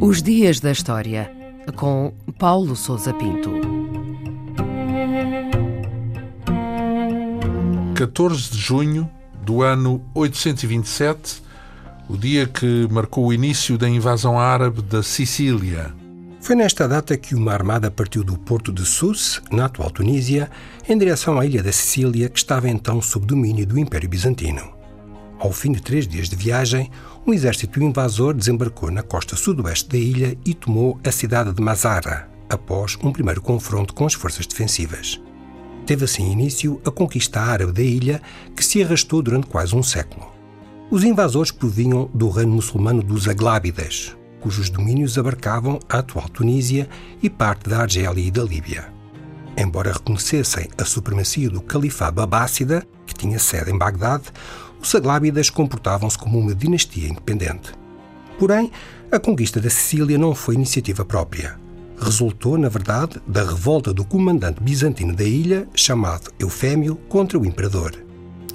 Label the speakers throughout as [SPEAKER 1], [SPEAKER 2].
[SPEAKER 1] Os Dias da História, com Paulo Souza Pinto.
[SPEAKER 2] 14 de junho do ano 827, o dia que marcou o início da invasão árabe da Sicília.
[SPEAKER 3] Foi nesta data que uma armada partiu do porto de Sus, na atual Tunísia, em direção à ilha da Sicília, que estava então sob domínio do Império Bizantino. Ao fim de três dias de viagem, um exército invasor desembarcou na costa sudoeste da ilha e tomou a cidade de Mazara, após um primeiro confronto com as forças defensivas. Teve assim início a conquista árabe da ilha, que se arrastou durante quase um século. Os invasores provinham do reino muçulmano dos Aglábidas, cujos domínios abarcavam a atual Tunísia e parte da Argélia e da Líbia. Embora reconhecessem a supremacia do Califado Abássida, que tinha sede em Bagdade, os Aglábidas comportavam-se como uma dinastia independente. Porém, a conquista da Sicília não foi iniciativa própria. Resultou, na verdade, da revolta do comandante bizantino da ilha, chamado Eufémio, contra o imperador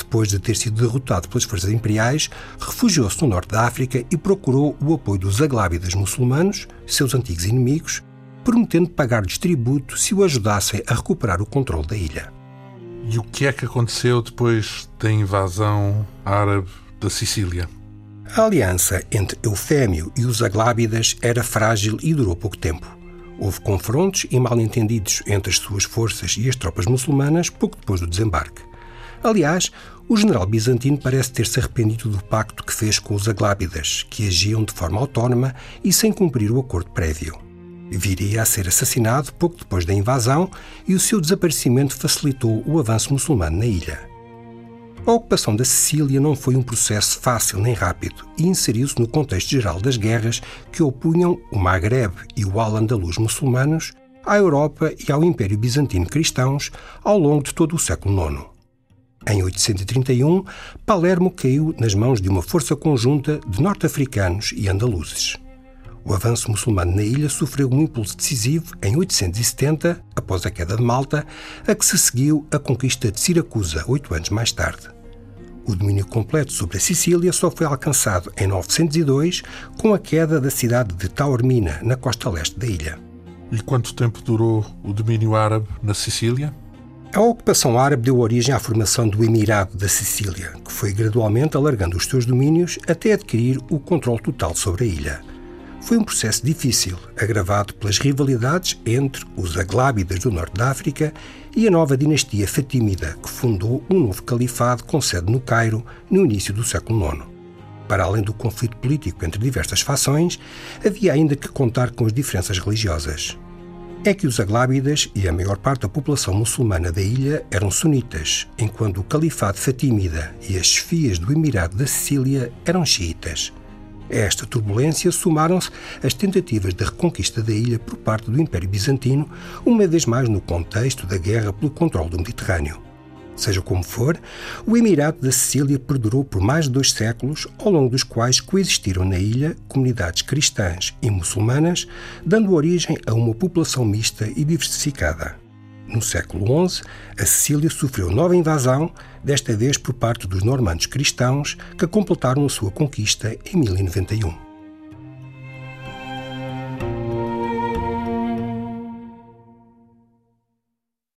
[SPEAKER 3] depois de ter sido derrotado pelas forças imperiais, refugiou-se no norte da África e procurou o apoio dos aglábidas muçulmanos, seus antigos inimigos, prometendo pagar-lhes tributo se o ajudassem a recuperar o controle da ilha.
[SPEAKER 2] E o que é que aconteceu depois da invasão árabe da Sicília?
[SPEAKER 3] A aliança entre Eufémio e os Aglábidas era frágil e durou pouco tempo. Houve confrontos e mal-entendidos entre as suas forças e as tropas muçulmanas pouco depois do desembarque. Aliás, o general bizantino parece ter-se arrependido do pacto que fez com os Aglábidas, que agiam de forma autónoma e sem cumprir o acordo prévio. Viria a ser assassinado pouco depois da invasão e o seu desaparecimento facilitou o avanço muçulmano na ilha. A ocupação da Sicília não foi um processo fácil nem rápido e inseriu-se no contexto geral das guerras que opunham o Maghreb e o Al-Andalus muçulmanos à Europa e ao Império Bizantino cristãos ao longo de todo o século IX. Em 831, Palermo caiu nas mãos de uma força conjunta de norte-africanos e andaluzes. O avanço muçulmano na ilha sofreu um impulso decisivo em 870, após a queda de Malta, a que se seguiu a conquista de Siracusa, oito anos mais tarde. O domínio completo sobre a Sicília só foi alcançado em 902, com a queda da cidade de Taormina, na costa leste da ilha.
[SPEAKER 2] E quanto tempo durou o domínio árabe na Sicília?
[SPEAKER 3] A ocupação árabe deu origem à formação do Emirado da Sicília, que foi gradualmente alargando os seus domínios até adquirir o controle total sobre a ilha. Foi um processo difícil, agravado pelas rivalidades entre os Aglábidas do norte da África e a nova dinastia Fatímida, que fundou um novo califado com sede no Cairo no início do século IX. Para além do conflito político entre diversas fações, havia ainda que contar com as diferenças religiosas é que os Aglábidas e a maior parte da população muçulmana da ilha eram sunitas, enquanto o Califado Fatímida e as chefias do Emirado da Sicília eram xiitas. A esta turbulência somaram-se as tentativas de reconquista da ilha por parte do Império Bizantino, uma vez mais no contexto da guerra pelo controle do Mediterrâneo. Seja como for, o Emirado da Sicília perdurou por mais de dois séculos, ao longo dos quais coexistiram na ilha comunidades cristãs e muçulmanas, dando origem a uma população mista e diversificada. No século XI, a Sicília sofreu nova invasão, desta vez por parte dos normandos cristãos, que completaram a sua conquista em 1091.